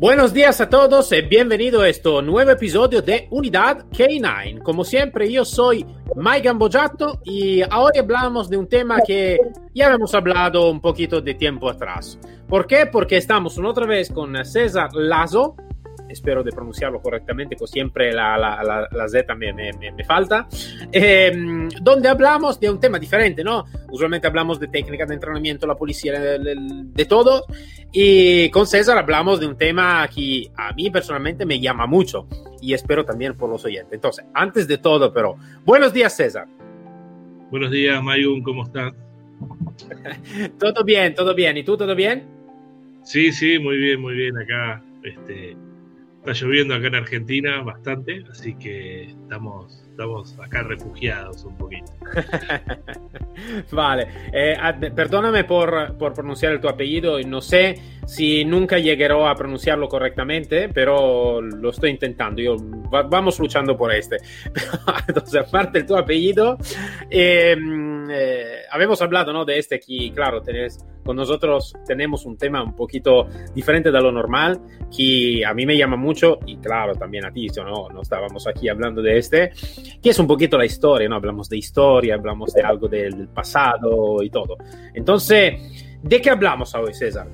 Buenos días a todos y bienvenido a este nuevo episodio de Unidad K9. Como siempre, yo soy Mike Gambojato y ahora hablamos de un tema que ya hemos hablado un poquito de tiempo atrás. ¿Por qué? Porque estamos una otra vez con César Lazo, espero de pronunciarlo correctamente, que siempre la, la, la, la Z me, me, me falta, eh, donde hablamos de un tema diferente, ¿no? Usualmente hablamos de técnica de entrenamiento, la policía, de, de, de, todo, y con César hablamos de un tema que a mí personalmente me llama mucho, y espero también por los oyentes. Entonces, antes de todo, pero, buenos días, César. Buenos días, Mayun, ¿cómo estás? todo bien, todo bien. ¿Y tú, todo bien? Sí, sí, muy bien, muy bien. Acá, este, Está lloviendo acá en Argentina bastante, así que estamos, estamos acá refugiados un poquito. vale, eh, perdóname por, por, pronunciar tu apellido, no sé si nunca llegaré a pronunciarlo correctamente, pero lo estoy intentando, Yo, va, vamos luchando por este. Entonces, aparte el tu apellido, eh, eh, habíamos hablado ¿no? de este aquí, claro, tenés, con nosotros tenemos un tema un poquito diferente de lo normal, que a mí me llama mucho, y claro, también a ti, ¿no? no estábamos aquí hablando de este, que es un poquito la historia, ¿no? Hablamos de historia, hablamos de algo del pasado y todo. Entonces, ¿de qué hablamos hoy, César?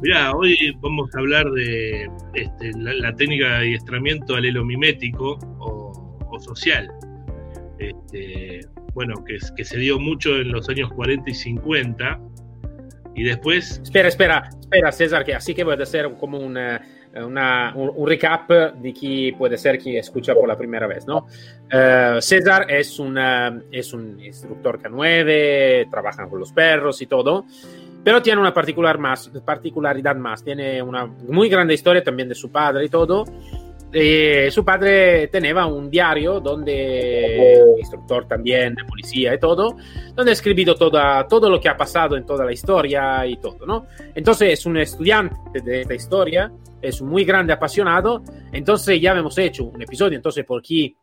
Mira, hoy vamos a hablar de este, la, la, técnica de adiestramiento alelomimético o, o social. Este, bueno, que, que, se dio mucho en los años 40 y 50. Y después... Espera, espera, espera, César, que así que puede ser como una, una, un, un, recap de qui puede ser que escucha por la primera vez, ¿no? Uh, César es, una, es un instructor K9, trabaja con los perros y todo, pero tiene una particular más, particularidad más, tiene una muy grande historia también de su padre y todo. Eh, su padre tenía un diario donde, instructor también de policía y todo, donde ha escrito toda, todo lo que ha pasado en toda la historia y todo, ¿no? Entonces es un estudiante de esta historia, es un muy grande apasionado, entonces ya hemos hecho un episodio, entonces por aquí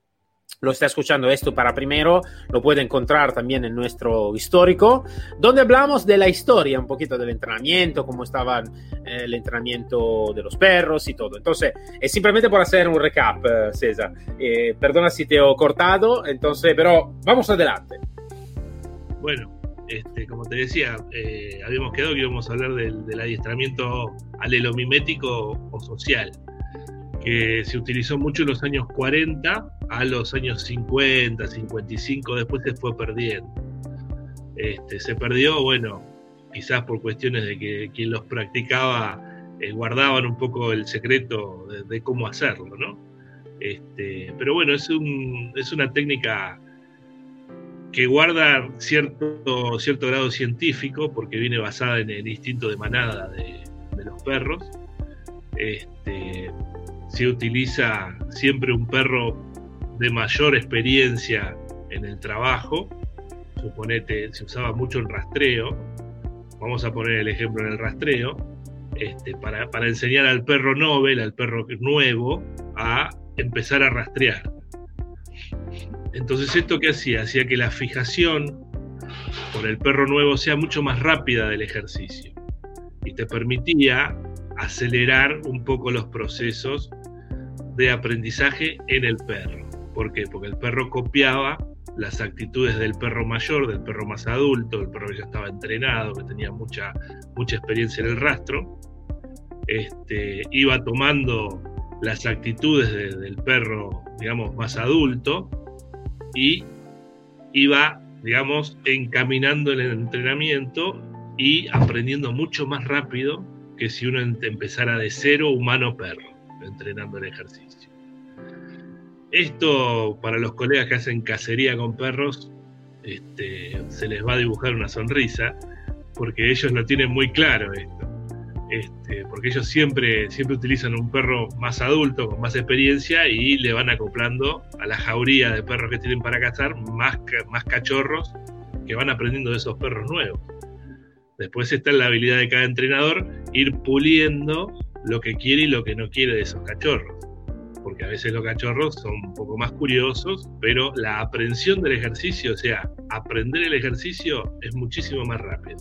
lo está escuchando esto para primero, lo puede encontrar también en nuestro histórico, donde hablamos de la historia, un poquito del entrenamiento, cómo estaba eh, el entrenamiento de los perros y todo. Entonces, es simplemente por hacer un recap, eh, César. Eh, perdona si te he cortado, entonces, pero vamos adelante. Bueno, este, como te decía, eh, habíamos quedado que íbamos a hablar del, del adiestramiento alelomimético o social que se utilizó mucho en los años 40 a los años 50, 55, después se fue perdiendo. Este, se perdió, bueno, quizás por cuestiones de que quien los practicaba eh, guardaban un poco el secreto de, cómo hacerlo, ¿no? Este, pero bueno, es, un, es una técnica que guarda cierto, cierto grado científico porque viene basada en el instinto de manada de, los perros. Este, se utiliza siempre un perro de mayor experiencia en el trabajo. Suponete, se usaba mucho el rastreo. Vamos a poner el ejemplo en el rastreo. Este, para, para enseñar al perro Nobel, al perro nuevo, a empezar a rastrear. Entonces, ¿esto qué hacía? Hacía que la fijación por el perro nuevo sea mucho más rápida del ejercicio y te permitía acelerar un poco los procesos de aprendizaje en el perro. ¿Por qué? Porque el perro copiaba las actitudes del perro mayor, del perro más adulto, del perro que ya estaba entrenado, que tenía mucha, mucha experiencia en el rastro, este, iba tomando las actitudes de, del perro, digamos, más adulto y iba, digamos, encaminando el entrenamiento y aprendiendo mucho más rápido que si uno empezara de cero humano-perro, entrenando el ejercicio. Esto para los colegas que hacen cacería con perros, este, se les va a dibujar una sonrisa, porque ellos lo tienen muy claro esto. Este, porque ellos siempre, siempre utilizan un perro más adulto, con más experiencia, y le van acoplando a la jauría de perros que tienen para cazar más, más cachorros que van aprendiendo de esos perros nuevos. Después está la habilidad de cada entrenador ir puliendo lo que quiere y lo que no quiere de esos cachorros. Porque a veces los cachorros son un poco más curiosos, pero la aprensión del ejercicio, o sea, aprender el ejercicio es muchísimo más rápido.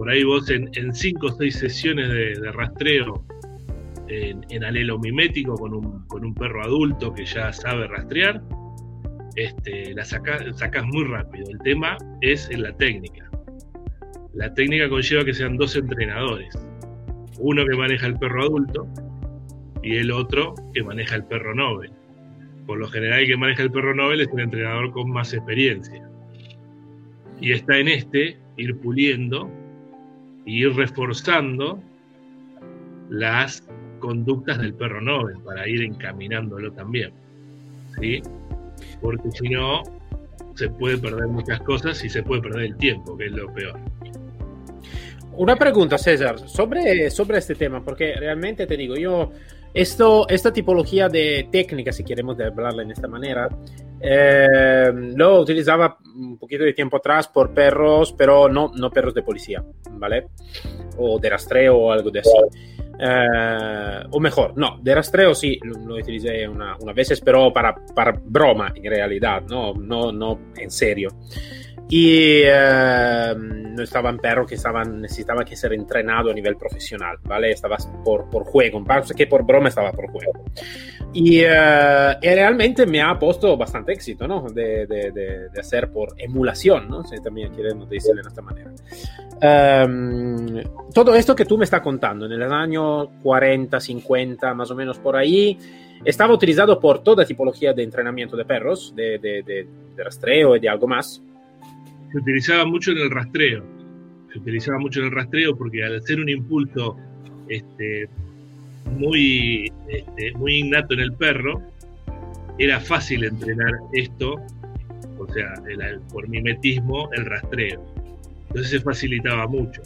Por ahí vos en, cinco o seis sesiones de, rastreo en, alelo mimético con un, perro adulto que ya sabe rastrear, este, la sacas muy rápido. El tema es en la técnica. La técnica conlleva que sean dos entrenadores. Uno que maneja el perro adulto y el otro que maneja el perro Nobel. Por lo general el que maneja el perro Nobel es un entrenador con más experiencia. Y está en este ir puliendo y ir reforzando las conductas del perro Nobel para ir encaminándolo también. ¿sí? Porque si no, se puede perder muchas cosas y se puede perder el tiempo, que es lo peor. Una pregunta, César, sobre, sobre este tema, porque realmente te digo, yo, esto, esta tipología de técnica, si queremos hablarla en esta manera, eh, lo utilizaba un poquito de tiempo atrás por perros, pero no, no perros de policía, ¿vale? O de rastreo o algo de así. Eh, o mejor, no, de rastreo sí, lo, utilicé una, una vez, pero para, para broma en realidad, no, no, no en serio y eh, no estaba en perro que estaban, necesitaba que ser entrenado a nivel profesional, ¿vale? Estaba por, por juego, que por broma estaba por juego. Y, y, realmente me ha puesto bastante éxito, ¿no? De, de, de, hacer por emulación, ¿no? Si también queremos decirlo de esta manera. Um, todo esto que tú me estás contando, en el año 40, 50, más o menos por ahí, estaba utilizado por toda tipología de entrenamiento de perros, de, de, de, rastreo y de algo más se utilizaba mucho en el rastreo. Se utilizaba mucho en el rastreo porque al ser un impulso este, muy, este, muy innato en el perro, era fácil entrenar esto, o sea, por mimetismo, el rastreo. Entonces se facilitaba mucho.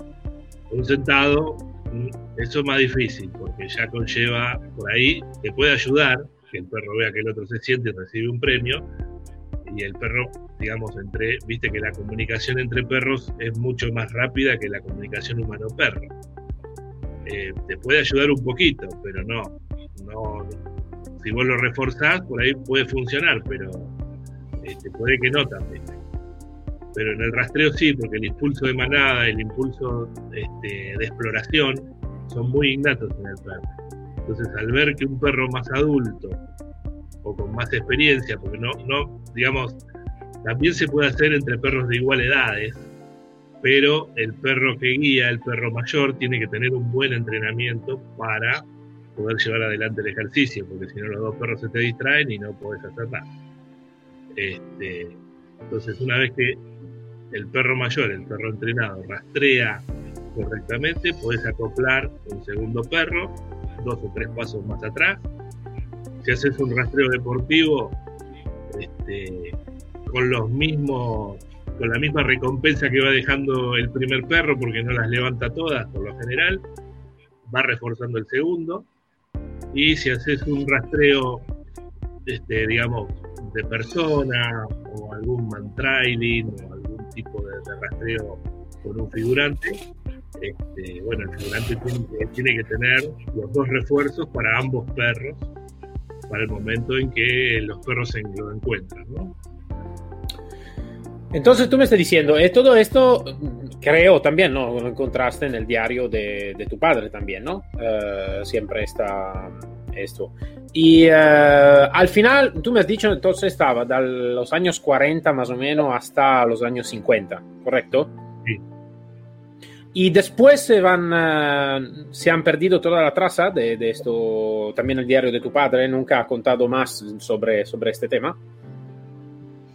Un sentado, mm, eso es más difícil, porque ya conlleva por ahí, te puede ayudar, que el perro vea que el otro se siente y recibe un premio, y el perro, digamos, entre, viste que la comunicación entre perros es mucho más rápida que la comunicación humano-perro. Eh, te puede ayudar un poquito, pero no, no, si vos lo reforzás, por ahí puede funcionar, pero este, puede que no también. Pero en el rastreo sí, porque el impulso de manada, el impulso este, de exploración, son muy innatos en el perro. Entonces, al ver que un perro más adulto o con más experiencia, porque no, no, digamos, también se puede hacer entre perros de igual edades, pero el perro que guía, el perro mayor, tiene que tener un buen entrenamiento para poder llevar adelante el ejercicio, porque si no los dos perros se te distraen y no puedes hacer nada. Este, entonces, una vez que el perro mayor, el perro entrenado, rastrea correctamente, puedes acoplar un segundo perro, dos o tres pasos más atrás, si haces un rastreo deportivo este, con los mismos con la misma recompensa que va dejando el primer perro porque no las levanta todas por lo general va reforzando el segundo y si haces un rastreo este, digamos de persona o algún mantrailing o algún tipo de, rastreo con un figurante este, bueno el figurante tiene, tiene que tener los dos refuerzos para ambos perros para el momento en que los perros se lo encuentran, ¿no? Entonces tú me estás diciendo, eh, todo esto creo también, ¿no? Lo encontraste en el diario de, tu padre también, ¿no? Eh, siempre está esto. Y eh, al final, tú me has dicho, entonces estaba de los años 40 más o menos hasta los años 50, ¿correcto? Y después se van, uh, se han perdido toda la traza de, de, esto, también el diario de tu padre nunca ha contado más sobre, sobre este tema.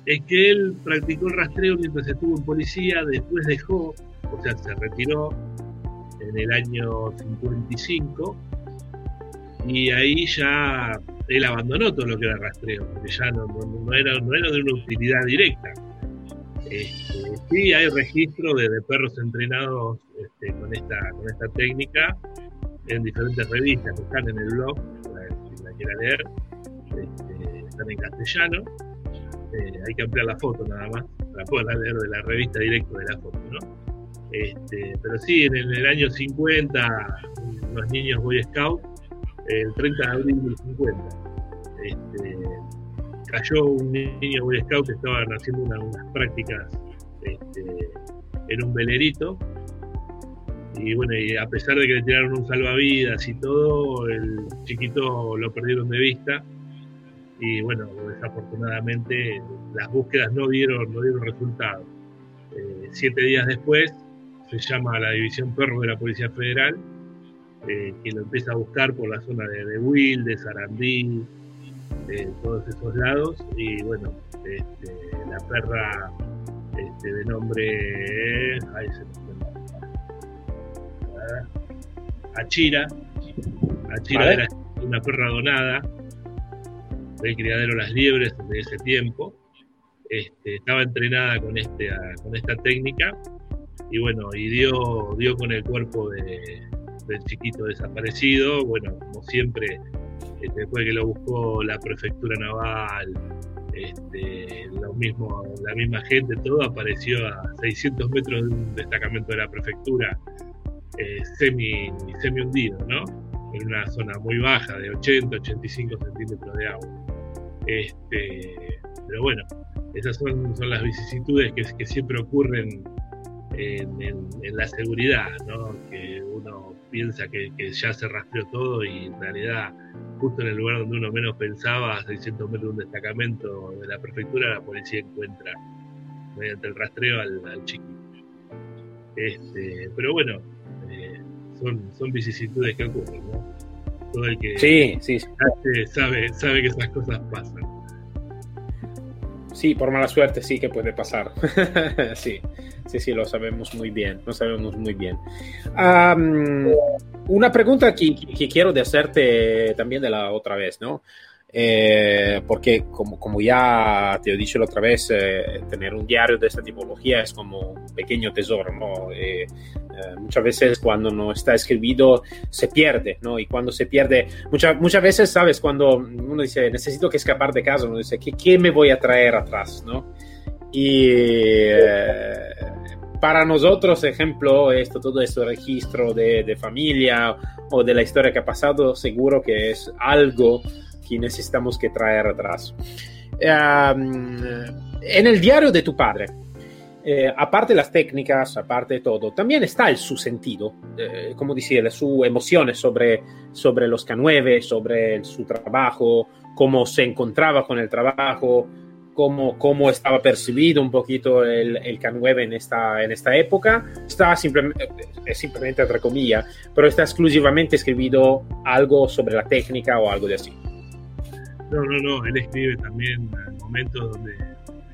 Es que él practicó el rastreo mientras estuvo en policía, después dejó, o sea, se retiró en el año 55 y ahí ya él abandonó todo lo que era rastreo, porque ya no, era, no era de una utilidad directa este, sí, hay registro de, perros entrenados este, con, esta, con esta técnica en diferentes revistas que están en el blog, si la quiera leer, este, están en castellano. Eh, hay que ampliar la foto nada más para poder leer de la revista directo de la foto, ¿no? Este, pero sí, en el, año 50, los niños Boy Scout, el 30 de abril del 50, este, cayó un niño Boy Scout que estaban haciendo unas prácticas este, en un velerito. Y bueno, y a pesar de que le tiraron un salvavidas y todo, el chiquito lo perdieron de vista. Y bueno, desafortunadamente las búsquedas no dieron, no dieron resultado. Eh, siete días después se llama a la División Perro de la Policía Federal, eh, que lo empieza a buscar por la zona de, de Will, de Sarandí, de todos esos lados. Y bueno, este, la perra este, de nombre. Ahí se Achira. Achira era una perra donada del criadero Las Liebres de ese tiempo. Este, estaba entrenada con, este, con esta técnica y bueno, y dio, dio con el cuerpo de, del chiquito desaparecido. Bueno, como siempre, este, después que lo buscó la prefectura naval, este, lo mismo, la misma gente, todo apareció a 600 metros de un destacamento de la prefectura eh, semi, semi hundido, ¿no? En una zona muy baja, de 80, 85 centímetros de agua. Este, pero bueno, esas son, las vicisitudes que, siempre ocurren en, la seguridad, que uno piensa que, ya se rastreó todo y en realidad justo en el lugar donde uno menos pensaba, a 600 metros de un destacamento de la prefectura, la policía encuentra mediante el rastreo al, chiquito. Este, pero bueno, eh, son, son vicisitudes que ocurren, ¿no? Todo el que sí, sí. sabe, sabe que esas cosas pasan. Sí, por mala suerte sí que puede pasar. sí, sí, sí, lo sabemos muy bien, lo sabemos muy bien. una pregunta que, que, quiero de hacerte también de la otra vez, ¿no? Eh, porque como, como ya te he dicho la otra vez, eh, tener un diario de esta tipología es como un pequeño tesoro, ¿no? Eh, muchas veces cuando no está escrito se pierde, ¿no? Y cuando se pierde, muchas muchas veces, ¿sabes? Cuando uno dice, necesito que escapar de casa, uno dice, ¿qué, qué me voy a traer atrás, ¿no? Y para nosotros, ejemplo, esto, todo este registro de, de familia o de la historia que ha pasado, seguro que es algo necesitamos que traer atrás. en el diario de tu padre, eh, aparte las técnicas, aparte de todo, también está el su sentido, eh, como decía, su emociones sobre, sobre los K9, sobre su trabajo, cómo se encontraba con el trabajo, cómo, cómo estaba percibido un poquito el, el K9 en esta, en esta época. Está simplemente, es simplemente entre comillas, pero está exclusivamente escrito algo sobre la técnica o algo de así. No, no, no, él escribe también momentos donde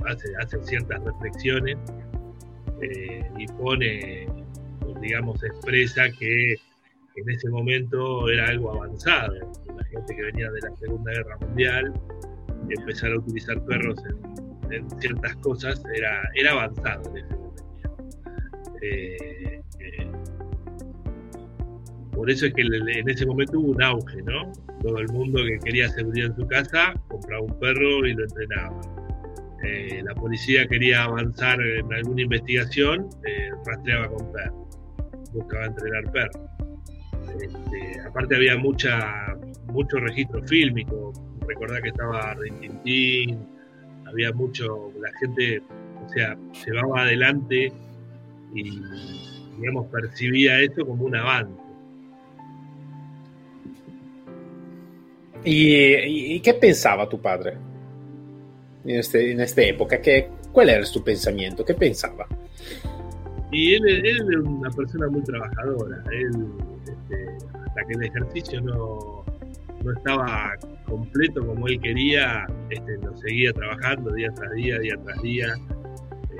hace, ciertas reflexiones eh, y pone, digamos, expresa que en ese momento era algo avanzado. La gente que venía de la Segunda Guerra Mundial, empezar a utilizar perros en, ciertas cosas era, era avanzado en ese momento. Eh, eh, por eso es que en ese momento hubo un auge, ¿no? todo el mundo que quería seguridad en su casa compraba un perro y lo entrenaba. Eh, la policía quería avanzar en alguna investigación, eh, rastreaba con perros, buscaba entrenar perros. Este, aparte había mucha, mucho registro fílmico, recordar que estaba Rintintín, había mucho, la gente, o sea, llevaba adelante y, digamos, percibía esto como un avance. ¿Y, qué pensaba tu padre en, este, en esta época? ¿Qué, ¿Cuál era su pensamiento? ¿Qué pensaba? Y él, él era una persona muy trabajadora. Él, este, hasta que el ejercicio no, no estaba completo como él quería, este, lo seguía trabajando día tras día, día tras día,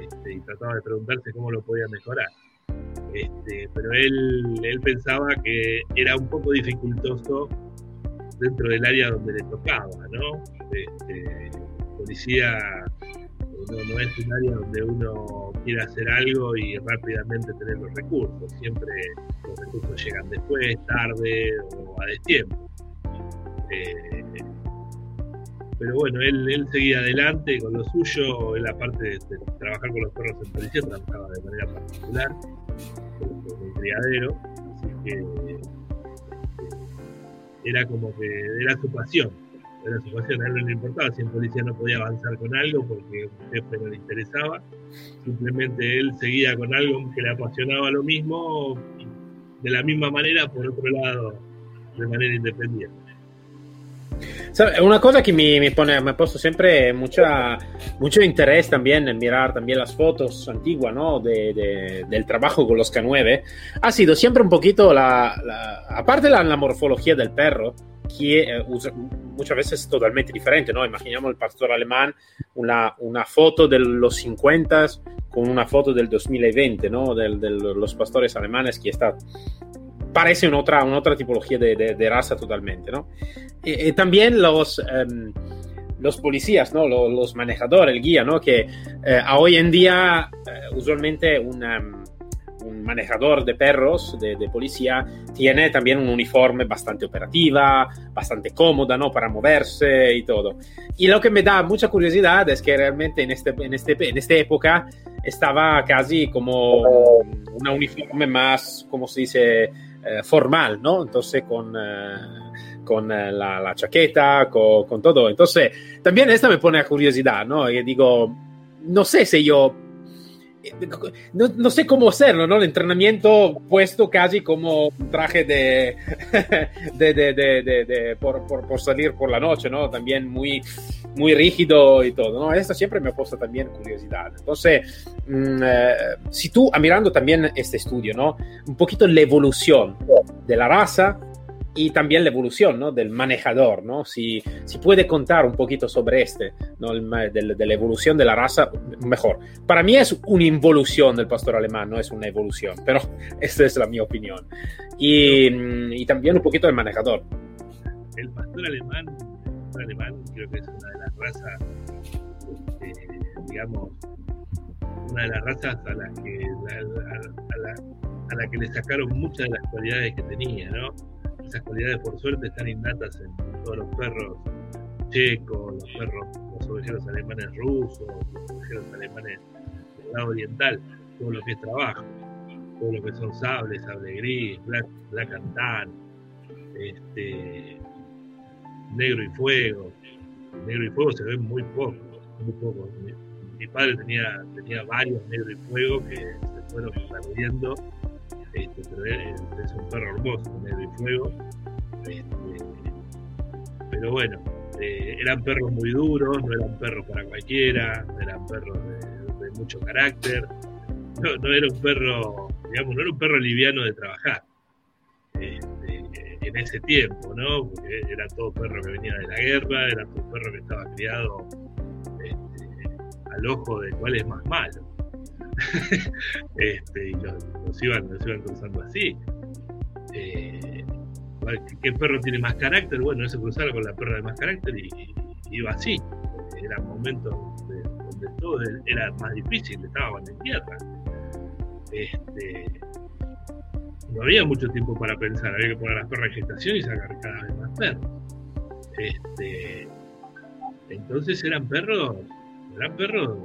este, y trataba de preguntarse cómo lo podía mejorar. Este, pero él, él pensaba que era un poco dificultoso dentro del área donde le tocaba, ¿no? Este, policía no, es un área donde uno quiere hacer algo y rápidamente tener los recursos. Siempre los recursos llegan después, tarde o a destiempo. Eh, pero bueno, él, seguía adelante con lo suyo, él aparte de, trabajar con los perros en policía, trabajaba de manera particular con el criadero, así que era como que era su pasión, era su pasión, a él no le importaba si en policía no podía avanzar con algo porque un jefe no le interesaba, simplemente él seguía con algo que le apasionaba lo mismo, de la misma manera, por otro lado, de manera independiente. Una cosa que me, pone, me ha puesto siempre mucha, mucho interés también en mirar también las fotos antiguas, ¿no? De, del trabajo con los K9, ha sido siempre un poquito la, aparte la, la morfología del perro, que eh, muchas veces totalmente diferente, ¿no? Imaginamos el pastor alemán, una, una foto de los 50 con una foto del 2020, ¿no? De, los pastores alemanes que está parece una otra, una otra tipología de, de, raza totalmente, ¿no? Y, también los, em, los policías, ¿no? Los, los, manejadores, el guía, ¿no? Que eh, hoy en día eh, usualmente una, un manejador de perros de, de, policía tiene también un uniforme bastante operativa, bastante cómoda, ¿no? Para moverse y todo. Y lo que me da mucha curiosidad es que realmente en, este, en, este, en esta época estaba casi como una uniforme más, como se dice, eh, formal, ¿no? Entonces con, eh, con eh, la, chaqueta, con, todo. Entonces, también esta me pone a curiosidad, ¿no? Y digo, no sé si yo no, sé cómo hacerlo, ¿no? El entrenamiento puesto casi como un traje de, de, de, de por, por, por, salir por la noche, ¿no? También muy, muy rígido y todo, ¿no? Esto siempre me ha puesto también curiosidad. Entonces, mm, eh, si tú, ah, mirando también este estudio, ¿no? Un poquito la evolución de la raza, y también la evolución ¿no? del manejador, ¿no? Si, si, puede contar un poquito sobre este, ¿no? de, la evolución de la raza, mejor. Para mí es una involución del pastor alemán, no es una evolución, pero esta es la mi opinión. Y, y también un poquito del manejador. El pastor alemán, el pastor alemán creo que es una de las razas, este, digamos, una de las razas a las que, a, la, a la que le sacaron muchas de las cualidades que tenía, ¿no? Esas cualidades por suerte están innatas en todos los perros checos, los perros, los ovejeros alemanes rusos, los ovejeros alemanes del lado oriental, todo lo que es trabajo, todo lo que son sables, sable gris, black, black and tan, este, negro y fuego. Negro y fuego se ven muy poco, muy poco. Mi, padre tenía, tenía varios negro y fuego que se fueron perdiendo este, pero es, un perro hermoso, negro y fuego. Este, pero bueno, eh, eran perros muy duros, no eran perros para cualquiera, eran perros de, mucho carácter. No, era un perro, digamos, no era un perro liviano de trabajar. Este, en ese tiempo, ¿no? Porque era todo perro que venía de la guerra, era todo perro que estaba criado al ojo de cuál es más malo. este, y los, iban, iban cruzando así. Eh, ¿Qué perro tiene más carácter? Bueno, ese cruzaba con la perra de más carácter y, iba así. Era momentos donde, donde, todo era más difícil, estaban en tierra. Este, no había mucho tiempo para pensar, había que poner las perras en gestación y sacar cada vez más perros. Este, entonces eran perros, eran perros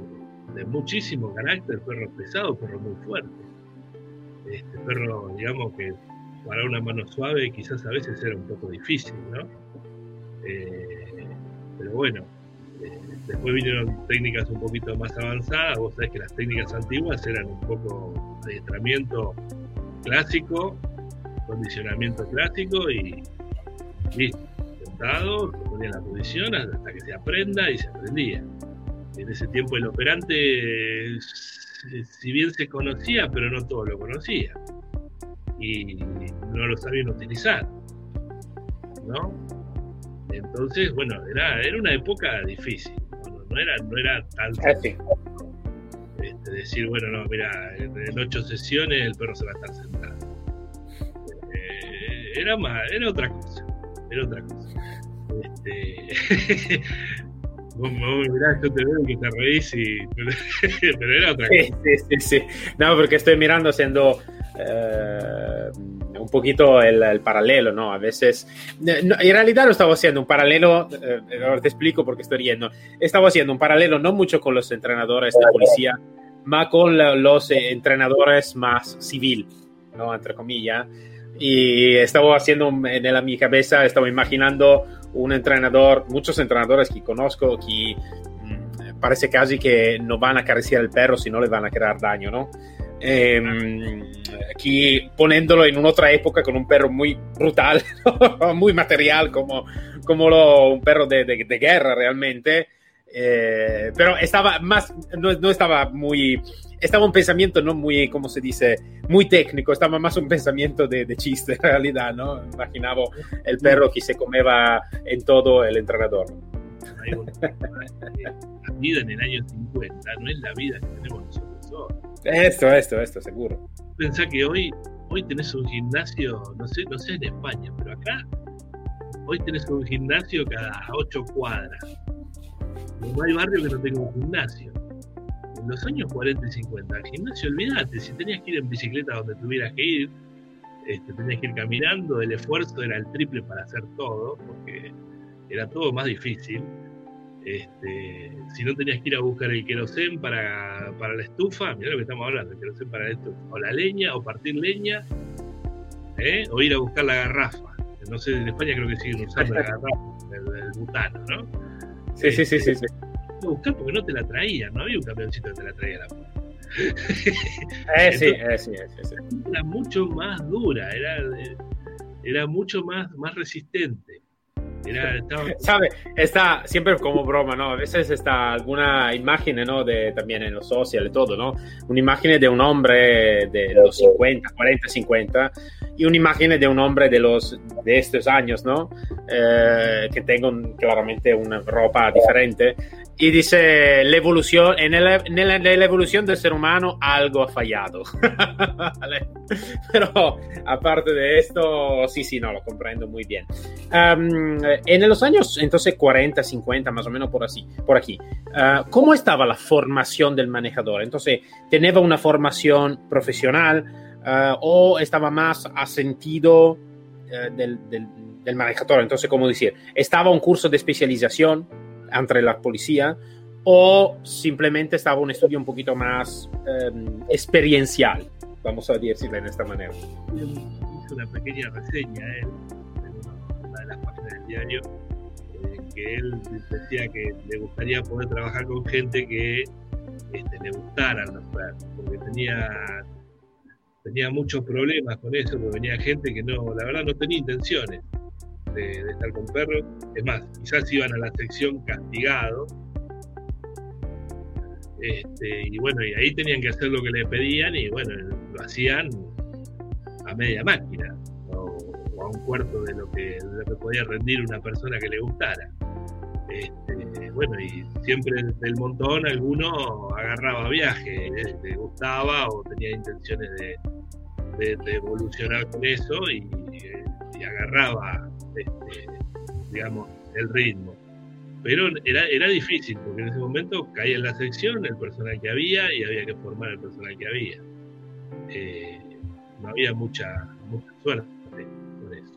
de muchísimo carácter, perro pesado, perro muy fuerte. Este perro, digamos que para una mano suave quizás a veces era un poco difícil, ¿no? Eh, pero bueno, eh, después vinieron técnicas un poquito más avanzadas, vos sabés que las técnicas antiguas eran un poco adiestramiento clásico, condicionamiento clásico y listo, sentado, se ponía en la posición hasta que se aprenda y se aprendía en ese tiempo el operante, si bien se conocía, pero no todo lo conocía. Y no lo sabían utilizar. ¿No? Entonces, bueno, era, era una época difícil. No, era, no era tan este, decir, bueno, no, mira, en, ocho sesiones el perro se va a estar sentado. Eh, era más, era otra cosa. Era otra cosa. Este, Vos, vos yo te veo que te reís y... pero era otra cosa. Sí, sí, sí. No, porque estoy mirando haciendo eh, un poquito el, el, paralelo, ¿no? A veces, no, en realidad no estaba haciendo un paralelo, eh, ahora te explico por qué estoy riendo, estaba haciendo un paralelo no mucho con los entrenadores de policía, más con los entrenadores más civil, ¿no? Entre comillas. Y estaba haciendo en la, mi cabeza, estaba imaginando un entrenador, muchos entrenadores que conozco que mmm, parece casi que no van a acariciar el perro si no le van a crear daño, ¿no? Eh, aquí poniéndolo en otra época con un perro muy brutal, muy material, como, como lo, un perro de, de, de guerra realmente. Eh, pero estaba más, no, no, estaba muy, estaba un pensamiento no muy, como se dice, muy técnico, estaba más un pensamiento de, de chiste en realidad, ¿no? Imaginaba el perro que se comeba en todo el entrenador. La vida en el año 50 no es la vida que tenemos nosotros hoy. Esto, esto, esto, seguro. Pensá que hoy, hoy tenés un gimnasio, no sé, no sé en España, pero acá hoy tenés un gimnasio cada ocho cuadras. No hay barrio que no tenga un gimnasio. En los años 40 y 50, el gimnasio, olvídate, si tenías que ir en bicicleta donde tuvieras que ir, este, tenías que ir caminando, el esfuerzo era el triple para hacer todo, porque era todo más difícil. Este, si no tenías que ir a buscar el querosén para, para la estufa, mirá lo que estamos hablando, el querosén para la estufa, o la leña, o partir leña, ¿eh? o ir a buscar la garrafa. No sé, en España creo que siguen usando la garrafa, el, el butano, ¿no? Sí, este, sí, sí, sí, sí. Buscar porque no te la traían, no había un camioncito que te la traía a la puerta. eh, sí, eh, sí, eh, sí, Era mucho más dura, era, era mucho más, más resistente. Era, estaba... ¿Sabe? Está siempre como broma, ¿no? A veces está alguna imagen, ¿no? De, también en los sociales, todo, ¿no? Una imagen de un hombre de los 50, 40, 50 y una imagen de un hombre de los de estos años, ¿no? Eh, que tenga claramente una ropa diferente y dice la evolución en, el, en, el, en, la evolución del ser humano algo ha fallado pero aparte de esto sí sí no lo comprendo muy bien. Um, en los años entonces 40 50 más o menos por así por aquí uh, cómo estaba la formación del manejador entonces tenía una formación profesional uh, o estaba más asentido uh, del, del, del manejador entonces como decir estaba un curso de especialización entre la policía o simplemente estaba un estudio un poquito más eh, experiencial, vamos a decirlo de esta manera. Hizo una pequeña reseña él en una de las páginas del diario eh, que él decía que le gustaría poder trabajar con gente que este, le gustaran los perros, porque tenía tenía muchos problemas con eso, porque venía gente que no, la verdad no tenía intenciones de, estar con perros. Es más, quizás iban a la sección castigado. Este, y bueno, y ahí tenían que hacer lo que le pedían y bueno, lo hacían a media máquina o, a un cuarto de lo, que, lo que podía rendir una persona que le gustara. Este, bueno, y siempre del montón alguno agarraba viaje, le gustaba o tenía intenciones de, de, evolucionar con eso y agarraba este, digamos, el ritmo. Pero era, era difícil, porque en ese momento caía en la sección el personal que había y había que formar el personal que había. Eh, no había mucha, mucha suerte con eso.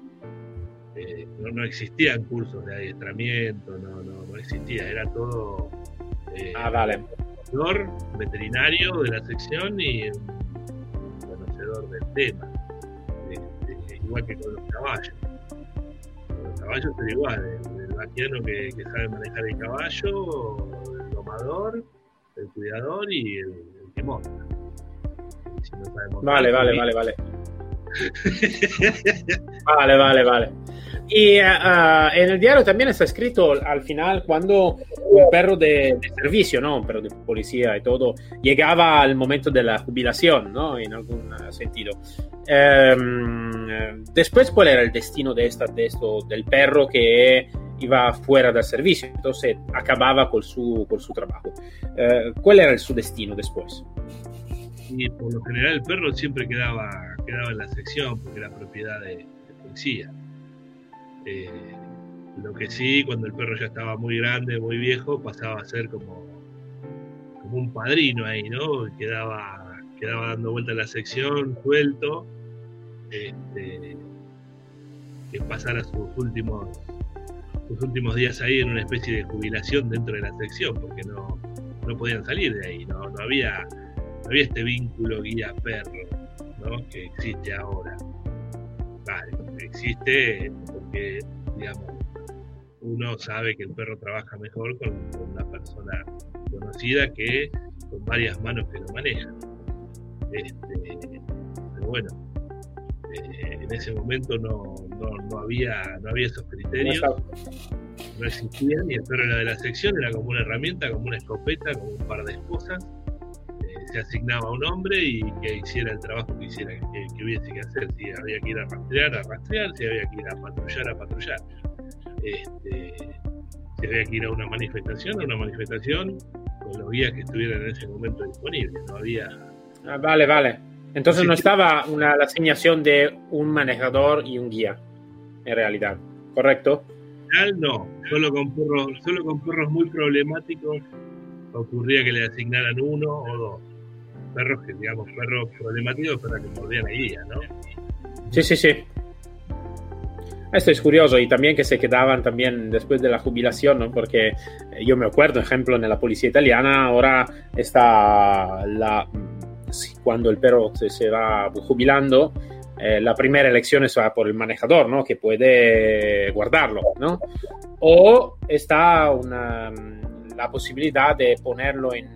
Eh, no, no, existían cursos de adiestramiento, no, no, no existía, era todo eh, ah, vale. veterinario de la sección y un conocedor del tema, este, igual que con los caballos caballo es igual, el, el vaquiano que, que, sabe manejar el caballo, el domador, el cuidador y el, el que monta. Si no vale, vale, vale, vale. vale, vale, vale. Y uh, en el diario también está escrito al final cuando un perro de, servicio, ¿no? Un perro de policía y todo, llegaba al momento de la jubilación, ¿no? En algún sentido. Um, después, ¿cuál era el destino de, esta, de esto, del perro que iba fuera del servicio? Entonces, acababa con su, con su trabajo. Uh, ¿Cuál era su destino después? Y por lo general el perro siempre quedaba, quedaba en la sección porque era propiedad de, de policía. Eh, Lo que sí, cuando el perro ya estaba muy grande, muy viejo, pasaba a ser como, como un padrino ahí, ¿no? Quedaba, quedaba dando vuelta a la sección, suelto, este, que pasara sus últimos, sus últimos días ahí en una especie de jubilación dentro de la sección, porque no, no podían salir de ahí, no, no, había, no había este vínculo guía-perro ¿no? que existe ahora. Vale, existe porque, digamos, uno sabe que el perro trabaja mejor con, una persona conocida que con varias manos que lo manejan. Este, pero bueno, eh, en ese momento no, no, había, no había esos criterios, no existían, y el perro era de la sección, era como una herramienta, como una escopeta, como un par de esposas. Eh, se asignaba a un hombre y que hiciera el trabajo que, hiciera, que, hubiese que hacer. Si había que ir a rastrear, a rastrear, si había que ir a patrullar, a patrullar. Este, si había que ir a una manifestación, a una manifestación con los guías que estuvieran en ese momento disponibles. No había. Ah, vale, vale. Entonces no estaba una, la asignación de un manejador y un guía, en realidad, ¿correcto? No, solo con perros, solo con perros muy problemáticos ocurría que le asignaran uno o dos. Perros que, digamos, perros problemáticos, para que mordían a guía, ¿no? Sí, sí, sí. Esto es curioso y también que se quedaban también después de la jubilación, ¿no? porque eh, yo me acuerdo, ejemplo, en la policía italiana ahora está la, cuando el perro se, va jubilando, eh, la primera elección es por el manejador, ¿no? que puede guardarlo, ¿no? o está una, la posibilidad de ponerlo en,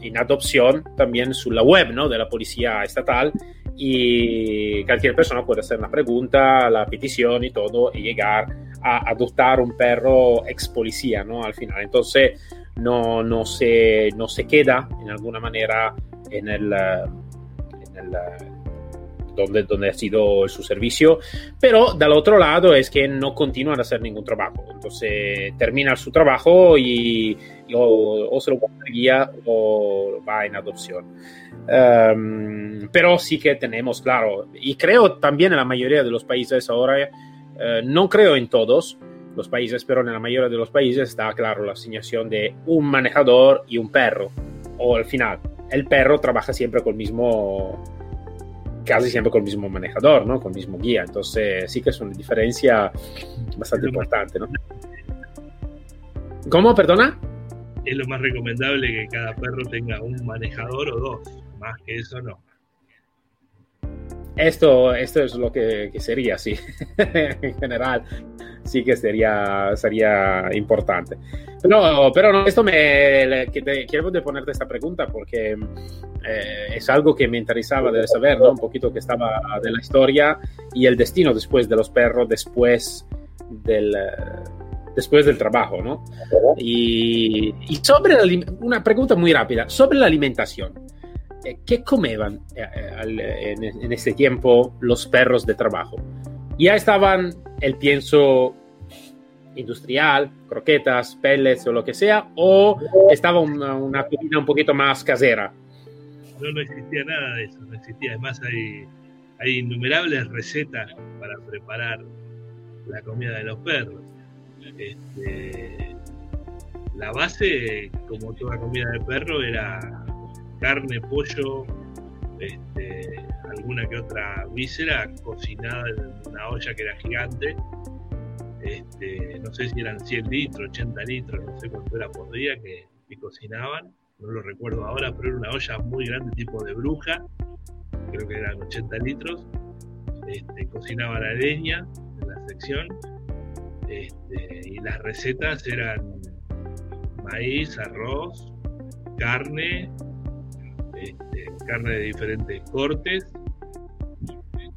en adopción también la web ¿no? de la policía estatal y cualquier persona puede hacer una pregunta, la petición y todo y llegar a adoptar un perro ex policía, ¿no? Al final. Entonces no, no, se, no se queda en alguna manera en el, en el donde, donde ha sido su servicio, pero del otro lado es que no continúan a hacer ningún trabajo. Entonces termina su trabajo y, o, se lo guía o va en adopción. Um, pero sí que tenemos, claro, y creo también en la mayoría de los países ahora, uh, no creo en todos los países, pero en la mayoría de los países está, claro, la asignación de un manejador y un perro, o al final, el perro trabaja siempre con el mismo casi siempre con el mismo manejador, ¿no? Con el mismo guía. Entonces sí que es una diferencia bastante importante, ¿no? ¿Cómo? ¿Perdona? Es lo más recomendable que cada perro tenga un manejador o dos. Más que eso no. Esto, esto es lo que, sería, sí, en general, sí que sería, sería importante. Pero, pero no, esto me quiero de ponerte esta pregunta porque eh, es algo que me interesaba de saber, ¿no? Un poquito que estaba de la historia y el destino después de los perros, después del, después del trabajo, ¿no? Y, y sobre una pregunta muy rápida, sobre la alimentación. Eh, ¿qué comeban eh, eh, en, ese tiempo los perros de trabajo? Ya estaban el pienso industrial, croquetas, pellets o lo que sea, o estaba una, comida un poquito más casera. No, no existía nada de eso, no existía. Además hay, hay innumerables recetas para preparar la comida de los perros. Este, la base, como toda comida de perro, era carne, pollo, este, alguna que otra víscera cocinada en una olla que era gigante. Este, no sé si eran 100 litros, 80 litros, no sé cuánto era por día que, cocinaban, no lo recuerdo ahora, pero era una olla muy grande, tipo de bruja, creo que eran 80 litros. Este, cocinaba la leña en la sección y las recetas eran maíz, arroz, carne, este, carne de diferentes cortes,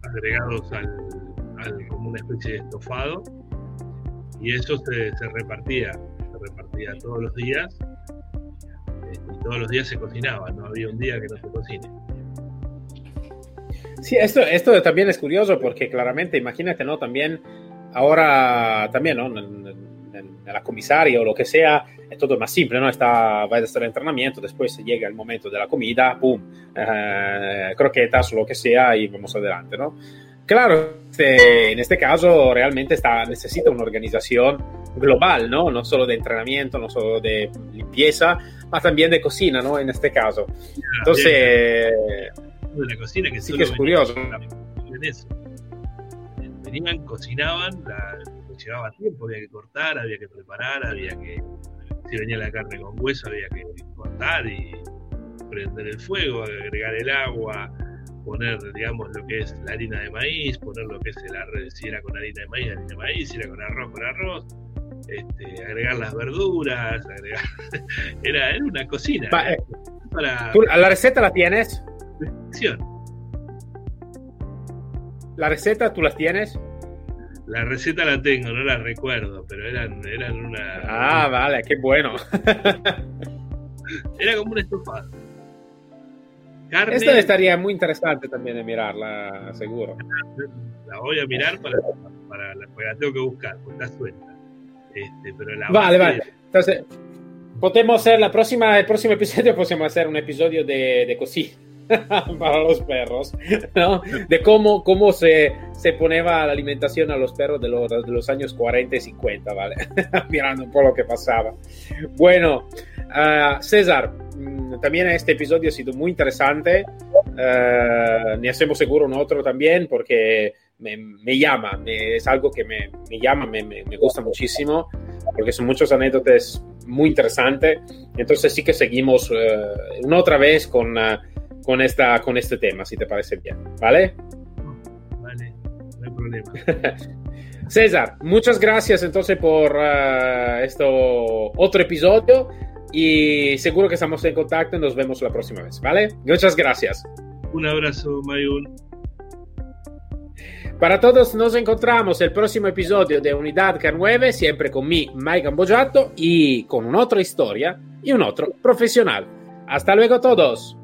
agregados al, como una especie de estofado, y eso se, repartía, se repartía todos los días, este, y todos los días se cocinaba, no había un día que no se cocine. Sí, esto, esto también es curioso porque claramente, imagínate, ¿no? También ahora, también, ¿no? en, la comisaria o lo que sea, es todo más simple, ¿no? Está, va a estar el entrenamiento, después llega el momento de la comida, ¡pum! Eh, croquetas o lo que sea y vamos adelante, ¿no? Claro, este, en este caso realmente está, necesita una organización global, ¿no? No solo de entrenamiento, no solo de limpieza, pero también de cocina, ¿no? En este caso. Entonces, de la cocina que sí que es curioso. Venían, cocinaban, la, llevaba tiempo, había que cortar, había que preparar, había que, si venía la carne con hueso, había que cortar y prender el fuego, agregar el agua, poner, digamos, lo que es la harina de maíz, poner lo que es el arroz, si era con harina de maíz, harina de maíz, si era con arroz, con arroz, este, agregar las verduras, agregar... era, era una cocina. Eh, para... ¿Tú, ¿La receta la tienes? ¿La receta tú las tienes? La receta la tengo, no la recuerdo, pero eran, eran una. Ah, vale, qué bueno. Era como un estofado. Esta estaría muy interesante también de mirarla, seguro. La voy a mirar para, para, la, la tengo que buscar, porque está suelta. Este, pero la vale, vale. Entonces, podemos hacer la próxima, el próximo episodio, podemos hacer un episodio de, de cocina para los perros, ¿no? De cómo, cómo se, se ponía la alimentación a los perros de los, años 40 y 50, ¿vale? Mirando un poco lo que pasaba. Bueno, uh, César, mm, también este episodio ha sido muy interesante. Uh, ne hacemos seguro un otro también porque me, llama, es algo que me, llama, me, gusta muchísimo porque son muchos anécdotas muy interesantes. Entonces sí que seguimos uh, una vez con con, esta, con este tema, si te parece bien. ¿Vale? Problema. César, muchas gracias entonces por uh, esto otro episodio y seguro que estamos en contacto y nos vemos la próxima vez, ¿vale? Muchas gracias. Un abrazo, Mayun. Para todos nos encontramos el próximo episodio de Unidad K9, siempre con mi Mike Ambojato y con una otra historia y un otro profesional. Hasta luego todos.